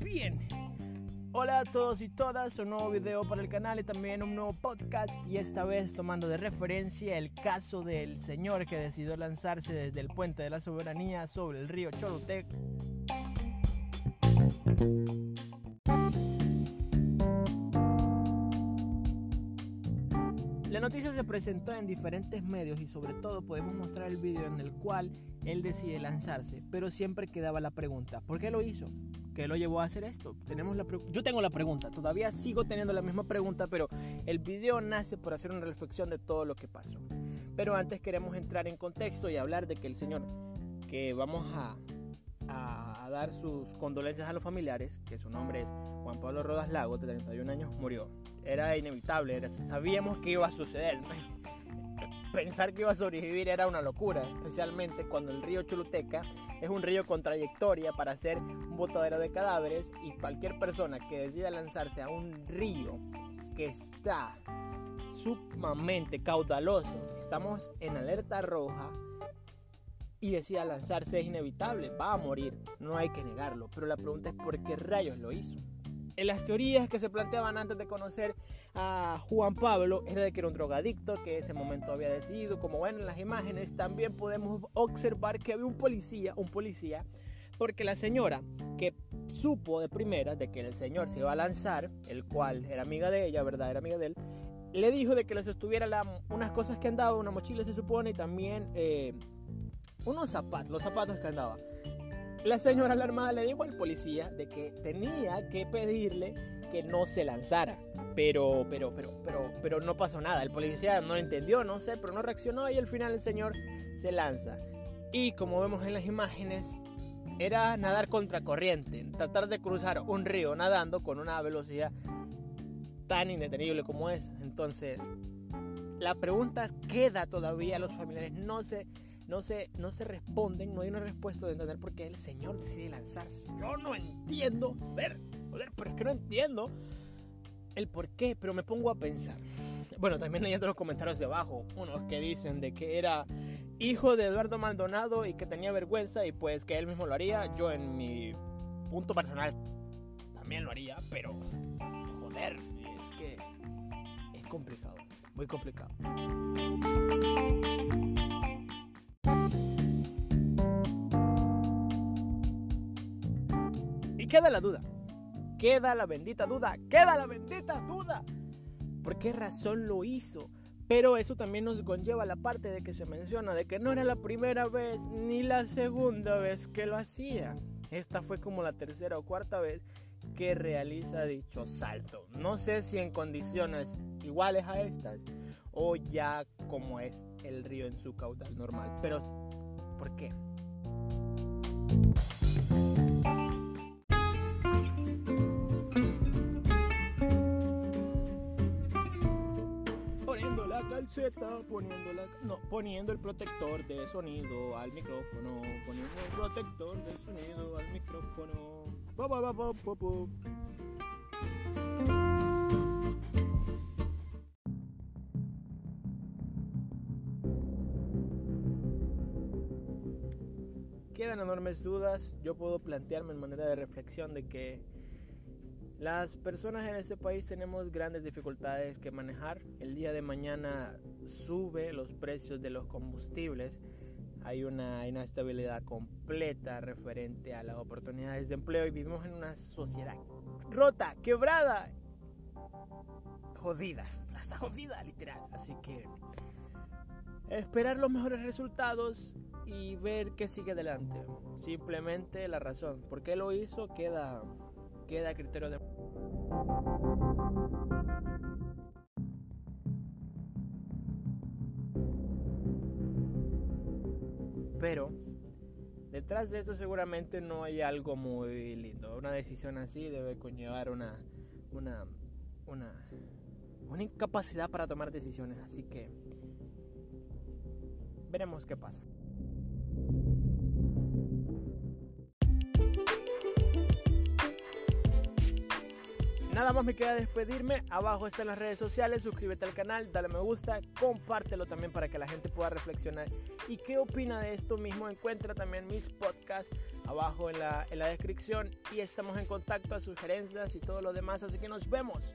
Bien, hola a todos y todas, un nuevo video para el canal y también un nuevo podcast y esta vez tomando de referencia el caso del señor que decidió lanzarse desde el puente de la soberanía sobre el río Chorotec. La noticia se presentó en diferentes medios y sobre todo podemos mostrar el video en el cual él decide lanzarse, pero siempre quedaba la pregunta, ¿por qué lo hizo? ¿Qué lo llevó a hacer esto? Tenemos la Yo tengo la pregunta, todavía sigo teniendo la misma pregunta, pero el video nace por hacer una reflexión de todo lo que pasó. Pero antes queremos entrar en contexto y hablar de que el señor que vamos a, a dar sus condolencias a los familiares, que su nombre es Juan Pablo Rodas Lago, de 31 años, murió era inevitable, sabíamos que iba a suceder. Pensar que iba a sobrevivir era una locura, especialmente cuando el río Choluteca es un río con trayectoria para ser un botadero de cadáveres y cualquier persona que decida lanzarse a un río que está sumamente caudaloso, estamos en alerta roja y decida lanzarse es inevitable, va a morir, no hay que negarlo, pero la pregunta es por qué rayos lo hizo. En las teorías que se planteaban antes de conocer a Juan Pablo era de que era un drogadicto que ese momento había decidido, como ven en las imágenes, también podemos observar que había un policía, un policía, porque la señora que supo de primera de que el señor se iba a lanzar, el cual era amiga de ella, ¿verdad? Era amiga de él, le dijo de que les estuviera unas cosas que andaba, una mochila se supone, y también eh, unos zapatos, los zapatos que andaba. La señora alarmada le dijo al policía de que tenía que pedirle que no se lanzara. Pero, pero, pero, pero, pero no pasó nada. El policía no entendió, no sé, pero no reaccionó y al final el señor se lanza. Y como vemos en las imágenes, era nadar contracorriente, tratar de cruzar un río nadando con una velocidad tan indetenible como es. Entonces, la pregunta queda todavía, los familiares no se no se, no se responden, no hay una respuesta de entender por qué el Señor decide lanzarse. Yo no entiendo, ver, joder, pero es que no entiendo el por qué, pero me pongo a pensar. Bueno, también hay otros comentarios de abajo, unos que dicen de que era hijo de Eduardo Maldonado y que tenía vergüenza y pues que él mismo lo haría. Yo en mi punto personal también lo haría, pero joder, es que es complicado, muy complicado. Queda la duda. Queda la bendita duda. Queda la bendita duda. ¿Por qué razón lo hizo? Pero eso también nos conlleva la parte de que se menciona de que no era la primera vez ni la segunda vez que lo hacía. Esta fue como la tercera o cuarta vez que realiza dicho salto. No sé si en condiciones iguales a estas o ya como es el río en su caudal normal. Pero, ¿por qué? Calceta, poniendo la, no, poniendo el protector de sonido al micrófono, poniendo el protector de sonido al micrófono. Quedan enormes dudas. Yo puedo plantearme en manera de reflexión de que las personas en este país tenemos grandes dificultades que manejar. El día de mañana sube los precios de los combustibles. Hay una inestabilidad completa referente a las oportunidades de empleo y vivimos en una sociedad rota, quebrada, jodida, hasta jodida literal. Así que esperar los mejores resultados y ver qué sigue adelante. Simplemente la razón. ¿Por qué lo hizo? Queda queda criterio de... Pero detrás de esto seguramente no hay algo muy lindo. Una decisión así debe conllevar una, una, una, una incapacidad para tomar decisiones. Así que veremos qué pasa. Nada más me queda despedirme. Abajo están las redes sociales. Suscríbete al canal, dale me gusta, compártelo también para que la gente pueda reflexionar. ¿Y qué opina de esto mismo? Encuentra también mis podcasts abajo en la, en la descripción. Y estamos en contacto a sugerencias y todo lo demás. Así que nos vemos.